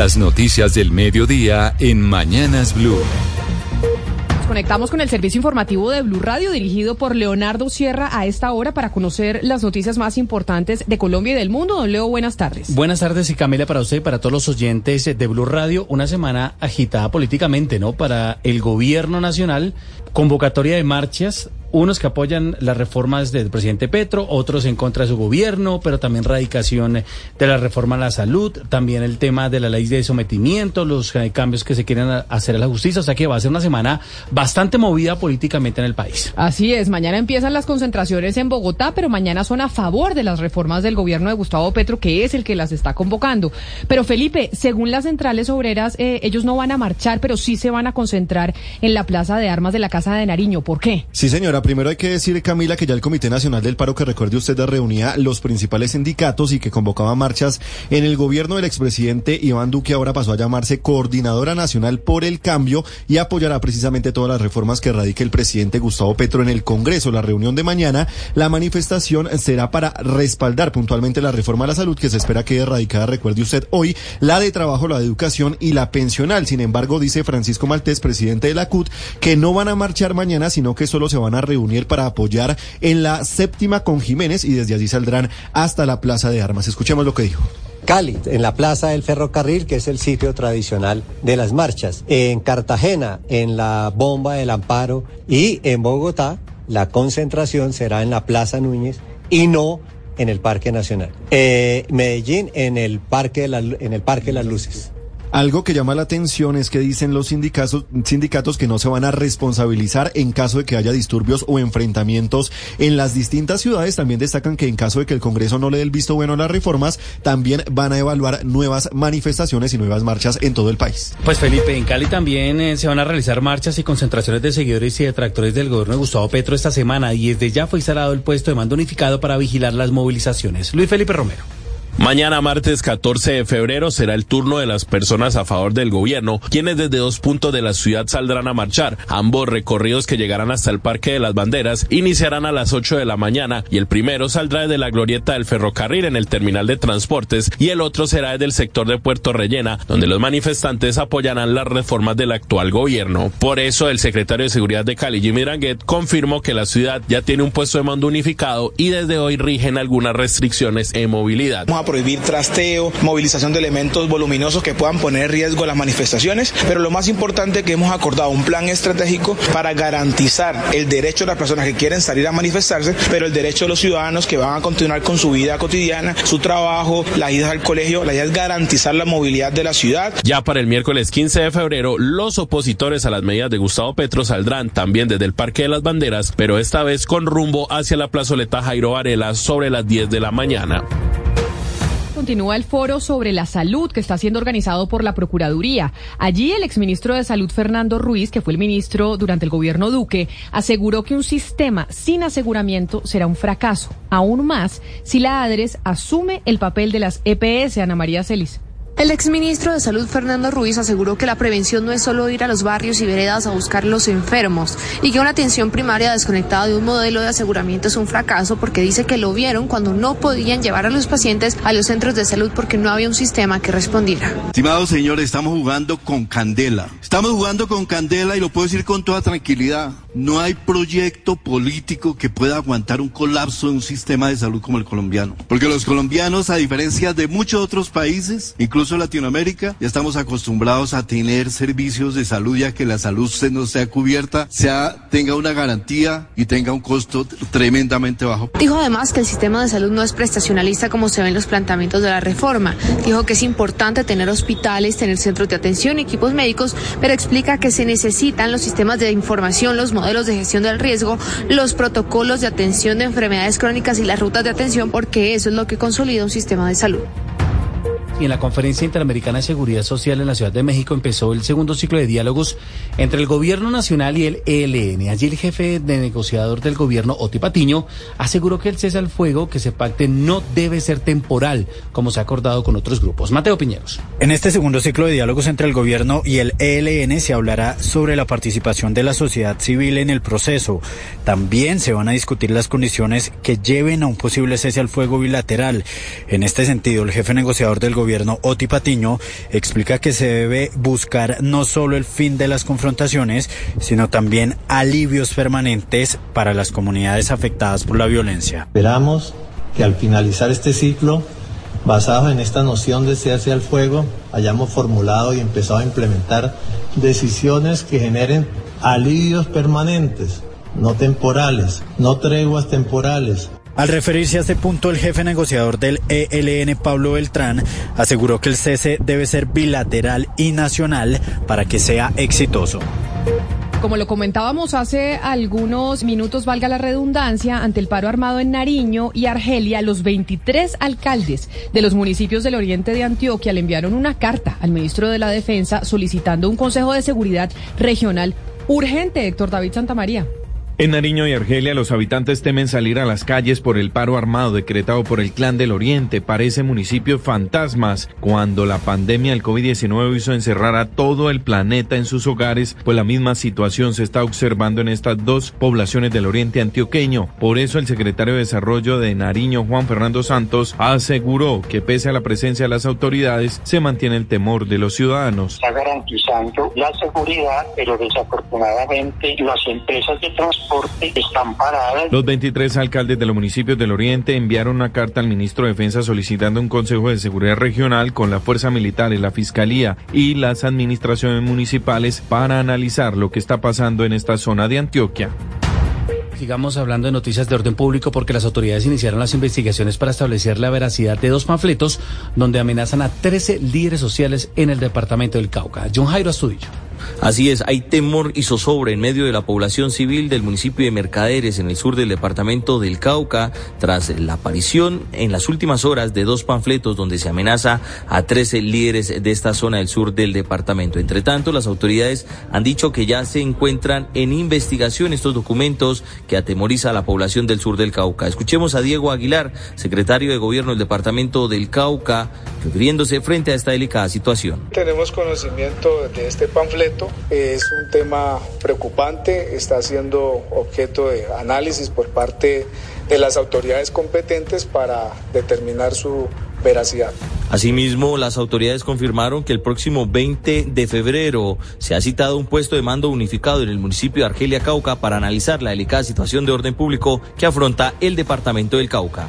Las noticias del mediodía en Mañanas Blue. Nos conectamos con el servicio informativo de Blue Radio dirigido por Leonardo Sierra a esta hora para conocer las noticias más importantes de Colombia y del mundo. Don Leo, buenas tardes. Buenas tardes y Camila para usted y para todos los oyentes de Blue Radio. Una semana agitada políticamente, ¿no? Para el gobierno nacional, convocatoria de marchas unos que apoyan las reformas del presidente Petro, otros en contra de su gobierno, pero también radicación de la reforma a la salud, también el tema de la ley de sometimiento, los eh, cambios que se quieren hacer a la justicia, o sea que va a ser una semana bastante movida políticamente en el país. Así es, mañana empiezan las concentraciones en Bogotá, pero mañana son a favor de las reformas del gobierno de Gustavo Petro, que es el que las está convocando. Pero Felipe, según las centrales obreras, eh, ellos no van a marchar, pero sí se van a concentrar en la Plaza de Armas de la Casa de Nariño. ¿Por qué? Sí, señora. Primero hay que decir, Camila, que ya el Comité Nacional del Paro, que recuerde usted, reunía los principales sindicatos y que convocaba marchas en el gobierno del expresidente Iván Duque, ahora pasó a llamarse Coordinadora Nacional por el Cambio y apoyará precisamente todas las reformas que radique el presidente Gustavo Petro en el Congreso. La reunión de mañana, la manifestación será para respaldar puntualmente la reforma a la salud que se espera que erradicada, recuerde usted, hoy, la de trabajo, la de educación y la pensional. Sin embargo, dice Francisco Maltés, presidente de la CUT, que no van a marchar mañana, sino que solo se van a reunir para apoyar en la séptima con Jiménez y desde allí saldrán hasta la Plaza de Armas. Escuchemos lo que dijo. Cali, en la Plaza del Ferrocarril, que es el sitio tradicional de las marchas. En Cartagena, en la Bomba del Amparo y en Bogotá, la concentración será en la Plaza Núñez y no en el Parque Nacional. Eh, Medellín, en el Parque, de en el Parque de las Luces. Algo que llama la atención es que dicen los sindicatos, sindicatos que no se van a responsabilizar en caso de que haya disturbios o enfrentamientos en las distintas ciudades. También destacan que en caso de que el Congreso no le dé el visto bueno a las reformas, también van a evaluar nuevas manifestaciones y nuevas marchas en todo el país. Pues Felipe, en Cali también eh, se van a realizar marchas y concentraciones de seguidores y detractores del gobierno de Gustavo Petro esta semana y desde ya fue instalado el puesto de mando unificado para vigilar las movilizaciones. Luis Felipe Romero. Mañana martes 14 de febrero será el turno de las personas a favor del gobierno, quienes desde dos puntos de la ciudad saldrán a marchar. Ambos recorridos que llegarán hasta el Parque de las Banderas iniciarán a las 8 de la mañana y el primero saldrá desde la glorieta del ferrocarril en el terminal de transportes y el otro será desde el sector de Puerto Rellena, donde los manifestantes apoyarán las reformas del actual gobierno. Por eso el secretario de Seguridad de Cali, Jimmy Ranguet, confirmó que la ciudad ya tiene un puesto de mando unificado y desde hoy rigen algunas restricciones en movilidad prohibir trasteo, movilización de elementos voluminosos que puedan poner en riesgo las manifestaciones, pero lo más importante que hemos acordado un plan estratégico para garantizar el derecho de las personas que quieren salir a manifestarse, pero el derecho de los ciudadanos que van a continuar con su vida cotidiana, su trabajo, las idas al colegio, la idea es garantizar la movilidad de la ciudad. Ya para el miércoles 15 de febrero, los opositores a las medidas de Gustavo Petro saldrán también desde el Parque de las Banderas, pero esta vez con rumbo hacia la plazoleta Jairo Varela sobre las 10 de la mañana continúa el foro sobre la salud que está siendo organizado por la Procuraduría. Allí el exministro de Salud Fernando Ruiz, que fue el ministro durante el gobierno Duque, aseguró que un sistema sin aseguramiento será un fracaso, aún más si la ADRES asume el papel de las EPS, Ana María Celis. El exministro de Salud Fernando Ruiz aseguró que la prevención no es solo ir a los barrios y veredas a buscar los enfermos y que una atención primaria desconectada de un modelo de aseguramiento es un fracaso porque dice que lo vieron cuando no podían llevar a los pacientes a los centros de salud porque no había un sistema que respondiera. Estimados señores, estamos jugando con candela. Estamos jugando con candela y lo puedo decir con toda tranquilidad. No hay proyecto político que pueda aguantar un colapso en un sistema de salud como el colombiano. Porque los colombianos, a diferencia de muchos otros países, incluso Latinoamérica, ya estamos acostumbrados a tener servicios de salud ya que la salud no sea cubierta, sea, tenga una garantía y tenga un costo tremendamente bajo. Dijo además que el sistema de salud no es prestacionalista como se ve en los planteamientos de la reforma. Dijo que es importante tener hospitales, tener centros de atención, equipos médicos, pero explica que se necesitan los sistemas de información, los modelos de gestión del riesgo, los protocolos de atención de enfermedades crónicas y las rutas de atención, porque eso es lo que consolida un sistema de salud y en la Conferencia Interamericana de Seguridad Social en la Ciudad de México empezó el segundo ciclo de diálogos entre el Gobierno Nacional y el ELN. Allí el jefe de negociador del gobierno, Oti Patiño, aseguró que el cese al fuego que se pacte no debe ser temporal, como se ha acordado con otros grupos. Mateo Piñeros. En este segundo ciclo de diálogos entre el gobierno y el ELN se hablará sobre la participación de la sociedad civil en el proceso. También se van a discutir las condiciones que lleven a un posible cese al fuego bilateral. En este sentido, el jefe negociador del gobierno gobierno Patiño explica que se debe buscar no solo el fin de las confrontaciones, sino también alivios permanentes para las comunidades afectadas por la violencia. Esperamos que al finalizar este ciclo, basados en esta noción de cese al fuego, hayamos formulado y empezado a implementar decisiones que generen alivios permanentes, no temporales, no treguas temporales, al referirse a este punto, el jefe negociador del ELN, Pablo Beltrán, aseguró que el cese debe ser bilateral y nacional para que sea exitoso. Como lo comentábamos hace algunos minutos, valga la redundancia, ante el paro armado en Nariño y Argelia, los 23 alcaldes de los municipios del oriente de Antioquia le enviaron una carta al ministro de la Defensa solicitando un Consejo de Seguridad Regional urgente, Héctor David Santamaría. En Nariño y Argelia, los habitantes temen salir a las calles por el paro armado decretado por el Clan del Oriente. Parece municipios fantasmas cuando la pandemia del COVID-19 hizo encerrar a todo el planeta en sus hogares, pues la misma situación se está observando en estas dos poblaciones del Oriente antioqueño. Por eso el secretario de Desarrollo de Nariño, Juan Fernando Santos, aseguró que pese a la presencia de las autoridades, se mantiene el temor de los ciudadanos. Está garantizando la seguridad, pero desafortunadamente las empresas de transporte están paradas. Los 23 alcaldes de los municipios del Oriente enviaron una carta al ministro de Defensa solicitando un Consejo de Seguridad Regional con la Fuerza Militar, la Fiscalía y las administraciones municipales para analizar lo que está pasando en esta zona de Antioquia. Sigamos hablando de noticias de orden público porque las autoridades iniciaron las investigaciones para establecer la veracidad de dos panfletos donde amenazan a 13 líderes sociales en el departamento del Cauca. John Jairo Astudillo. Así es, hay temor y zozobra en medio de la población civil del municipio de Mercaderes, en el sur del departamento del Cauca, tras la aparición en las últimas horas de dos panfletos donde se amenaza a 13 líderes de esta zona del sur del departamento. Entre tanto, las autoridades han dicho que ya se encuentran en investigación estos documentos que atemoriza a la población del sur del Cauca. Escuchemos a Diego Aguilar, secretario de Gobierno del departamento del Cauca, refiriéndose frente a esta delicada situación. Tenemos conocimiento de este panfleto es un tema preocupante, está siendo objeto de análisis por parte de las autoridades competentes para determinar su veracidad. Asimismo, las autoridades confirmaron que el próximo 20 de febrero se ha citado un puesto de mando unificado en el municipio de Argelia Cauca para analizar la delicada situación de orden público que afronta el departamento del Cauca.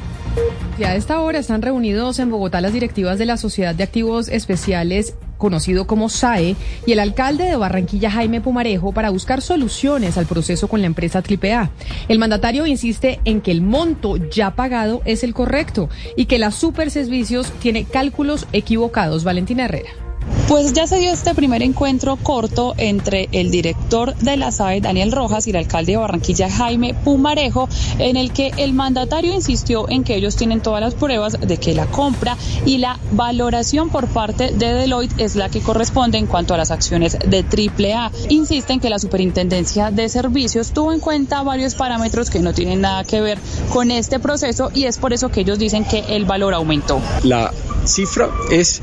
Ya a esta hora están reunidos en Bogotá las directivas de la Sociedad de Activos Especiales conocido como SAE, y el alcalde de Barranquilla, Jaime Pumarejo, para buscar soluciones al proceso con la empresa AAA. El mandatario insiste en que el monto ya pagado es el correcto y que la Super Servicios tiene cálculos equivocados. Valentina Herrera. Pues ya se dio este primer encuentro corto entre el director de la SAE, Daniel Rojas, y el alcalde de Barranquilla, Jaime Pumarejo, en el que el mandatario insistió en que ellos tienen todas las pruebas de que la compra y la valoración por parte de Deloitte es la que corresponde en cuanto a las acciones de AAA. Insisten que la Superintendencia de Servicios tuvo en cuenta varios parámetros que no tienen nada que ver con este proceso y es por eso que ellos dicen que el valor aumentó. La cifra es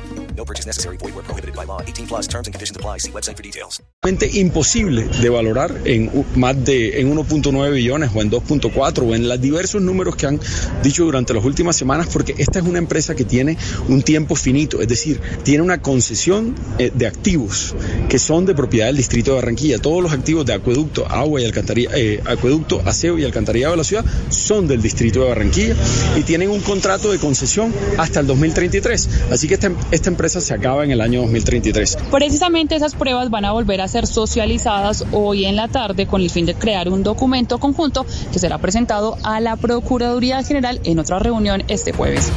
No purchase necessary. Void where prohibited by law. 18 plus terms and conditions apply. See website for details. imposible de valorar en más de en 1.9 billones o en 2.4 o en los diversos números que han dicho durante las últimas semanas porque esta es una empresa que tiene un tiempo finito, es decir, tiene una concesión eh, de activos que son de propiedad del distrito de Barranquilla. Todos los activos de acueducto, agua y alcantarilla, eh, acueducto, aseo y alcantarillado de la ciudad son del distrito de Barranquilla y tienen un contrato de concesión hasta el 2033. Así que esta, esta empresa se acaba en el año 2033. Precisamente esas pruebas van a volver a ser socializadas hoy en la tarde con el fin de crear un documento conjunto que será presentado a la Procuraduría General en otra reunión este jueves.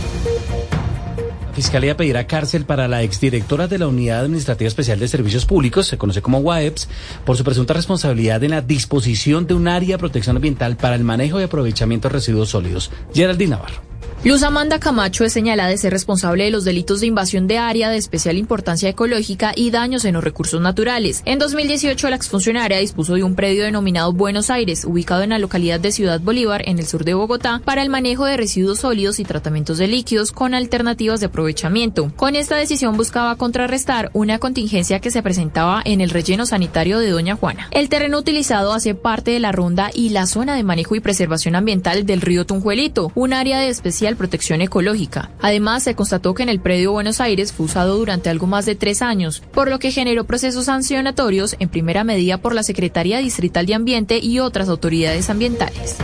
Fiscalía pedirá cárcel para la exdirectora de la Unidad Administrativa Especial de Servicios Públicos, se conoce como UAEPS, por su presunta responsabilidad en la disposición de un área de protección ambiental para el manejo y aprovechamiento de residuos sólidos. Geraldine Navarro. Luz Amanda Camacho es señalada de ser responsable de los delitos de invasión de área de especial importancia ecológica y daños en los recursos naturales. En 2018, la exfuncionaria dispuso de un predio denominado Buenos Aires, ubicado en la localidad de Ciudad Bolívar, en el sur de Bogotá, para el manejo de residuos sólidos y tratamientos de líquidos con alternativas de aprovechamiento. Con esta decisión buscaba contrarrestar una contingencia que se presentaba en el relleno sanitario de Doña Juana. El terreno utilizado hace parte de la ronda y la zona de manejo y preservación ambiental del río Tunjuelito, un área de especial protección ecológica. Además, se constató que en el predio Buenos Aires fue usado durante algo más de tres años, por lo que generó procesos sancionatorios en primera medida por la Secretaría Distrital de Ambiente y otras autoridades ambientales.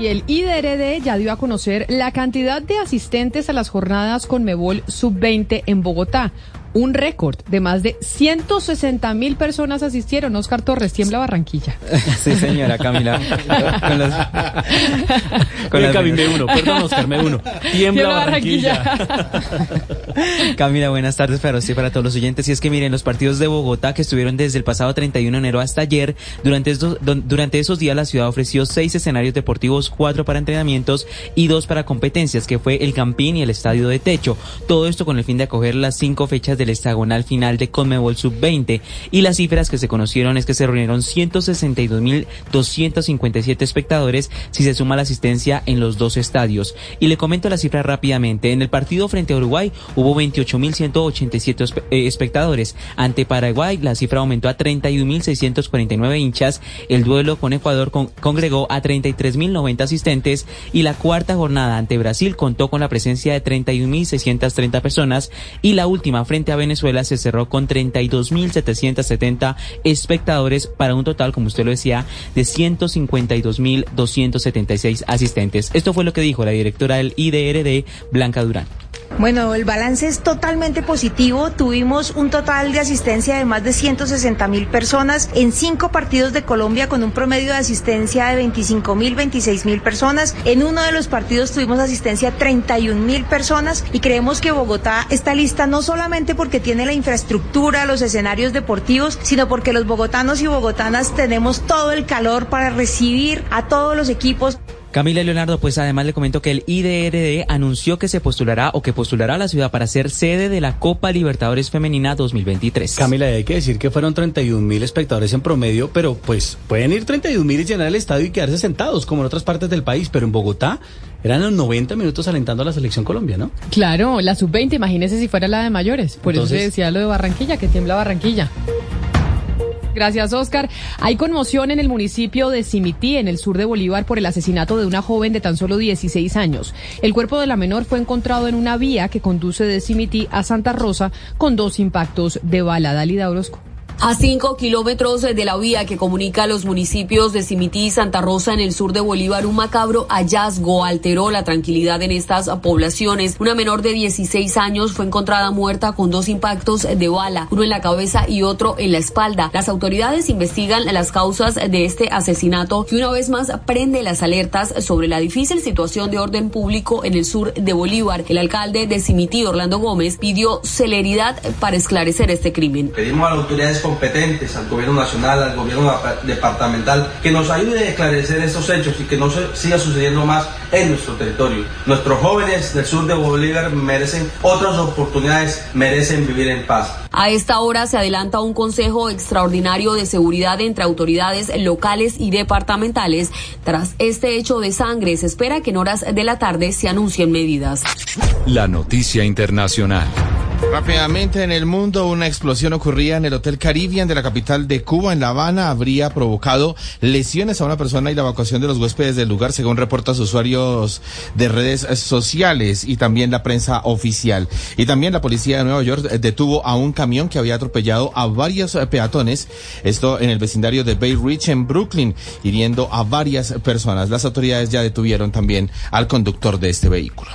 Y el IDRD ya dio a conocer la cantidad de asistentes a las jornadas con Mebol Sub-20 en Bogotá. Un récord de más de 160 mil personas asistieron. Oscar Torres, tiembla Barranquilla. Sí, señora Camila. Con los- Con uno, perdón, Oscar, me uno. Tiembla Barranquilla. Camila, buenas tardes para usted para todos los oyentes. Y es que miren, los partidos de Bogotá que estuvieron desde el pasado 31 de enero hasta ayer, durante, estos, durante esos días la ciudad ofreció seis escenarios deportivos, cuatro para entrenamientos y dos para competencias, que fue el Campín y el Estadio de Techo. Todo esto con el fin de acoger las cinco fechas del hexagonal final de Conmebol Sub-20. Y las cifras que se conocieron es que se reunieron 162.257 espectadores si se suma la asistencia en los dos estadios. Y le comento la cifra rápidamente. En el partido frente a Uruguay hubo 28.187 espe- eh, espectadores. Ante Paraguay la cifra aumentó a 31.649 hinchas. El duelo con Ecuador con- congregó a 33.090 asistentes y la cuarta jornada ante Brasil contó con la presencia de 31.630 personas y la última frente Venezuela se cerró con 32.770 espectadores para un total, como usted lo decía, de 152.276 asistentes. Esto fue lo que dijo la directora del IDRD, Blanca Durán. Bueno, el balance es totalmente positivo. Tuvimos un total de asistencia de más de 160 mil personas en cinco partidos de Colombia con un promedio de asistencia de 25 mil, 26 mil personas. En uno de los partidos tuvimos asistencia 31 mil personas y creemos que Bogotá está lista no solamente porque tiene la infraestructura, los escenarios deportivos, sino porque los bogotanos y bogotanas tenemos todo el calor para recibir a todos los equipos. Camila y Leonardo, pues además le comento que el IDRD anunció que se postulará o que postulará a la ciudad para ser sede de la Copa Libertadores Femenina 2023. Camila, hay que decir que fueron 31 mil espectadores en promedio, pero pues pueden ir 31 mil y llenar el estadio y quedarse sentados como en otras partes del país, pero en Bogotá eran los 90 minutos alentando a la selección Colombia, ¿no? Claro, la Sub-20, imagínese si fuera la de mayores. Por eso se decía lo de Barranquilla, que tiembla Barranquilla. Gracias, Oscar. Hay conmoción en el municipio de Cimití, en el sur de Bolívar, por el asesinato de una joven de tan solo 16 años. El cuerpo de la menor fue encontrado en una vía que conduce de Cimití a Santa Rosa con dos impactos de bala. Dalida Orozco. A cinco kilómetros de la vía que comunica los municipios de Cimití y Santa Rosa en el sur de Bolívar, un macabro hallazgo alteró la tranquilidad en estas poblaciones. Una menor de 16 años fue encontrada muerta con dos impactos de bala, uno en la cabeza y otro en la espalda. Las autoridades investigan las causas de este asesinato que una vez más prende las alertas sobre la difícil situación de orden público en el sur de Bolívar. El alcalde de Cimití, Orlando Gómez, pidió celeridad para esclarecer este crimen. Pedimos a las autoridades competentes, al gobierno nacional, al gobierno departamental, que nos ayude a esclarecer estos hechos y que no se siga sucediendo más en nuestro territorio. Nuestros jóvenes del sur de Bolívar merecen otras oportunidades, merecen vivir en paz. A esta hora se adelanta un consejo extraordinario de seguridad entre autoridades locales y departamentales. Tras este hecho de sangre, se espera que en horas de la tarde se anuncien medidas. La noticia internacional. Rápidamente en el mundo, una explosión ocurría en el Hotel Caribbean de la capital de Cuba, en La Habana, habría provocado lesiones a una persona y la evacuación de los huéspedes del lugar, según reportan usuarios de redes sociales y también la prensa oficial. Y también la policía de Nueva York detuvo a un camión que había atropellado a varios peatones, esto en el vecindario de Bay Ridge en Brooklyn, hiriendo a varias personas. Las autoridades ya detuvieron también al conductor de este vehículo.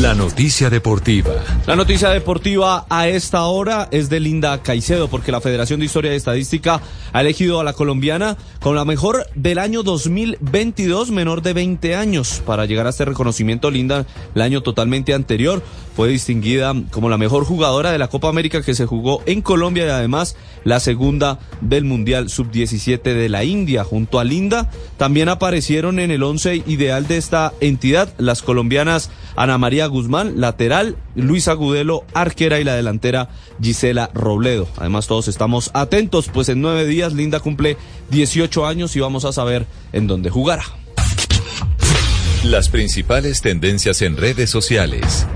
La noticia deportiva. La noticia deportiva a esta hora es de Linda Caicedo, porque la Federación de Historia y Estadística ha elegido a la colombiana con la mejor del año 2022, menor de 20 años. Para llegar a este reconocimiento, Linda, el año totalmente anterior, fue distinguida como la mejor jugadora de la Copa América que se jugó en Colombia y además la segunda del Mundial Sub-17 de la India. Junto a Linda, también aparecieron en el once ideal de esta entidad las colombianas Ana María Guzmán, lateral, Luis Agudelo, arquera y la delantera Gisela Robledo. Además, todos estamos atentos, pues en nueve días Linda cumple 18 años y vamos a saber en dónde jugará. Las principales tendencias en redes sociales.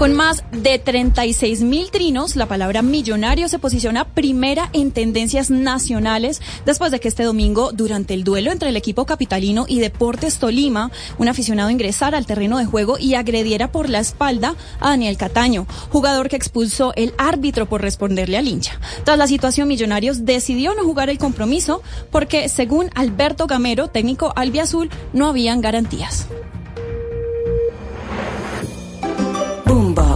Con más de 36 mil trinos, la palabra millonario se posiciona primera en tendencias nacionales después de que este domingo, durante el duelo entre el equipo capitalino y Deportes Tolima, un aficionado ingresara al terreno de juego y agrediera por la espalda a Daniel Cataño, jugador que expulsó el árbitro por responderle al hincha. Tras la situación, Millonarios decidió no jugar el compromiso porque, según Alberto Gamero, técnico albiazul, no habían garantías.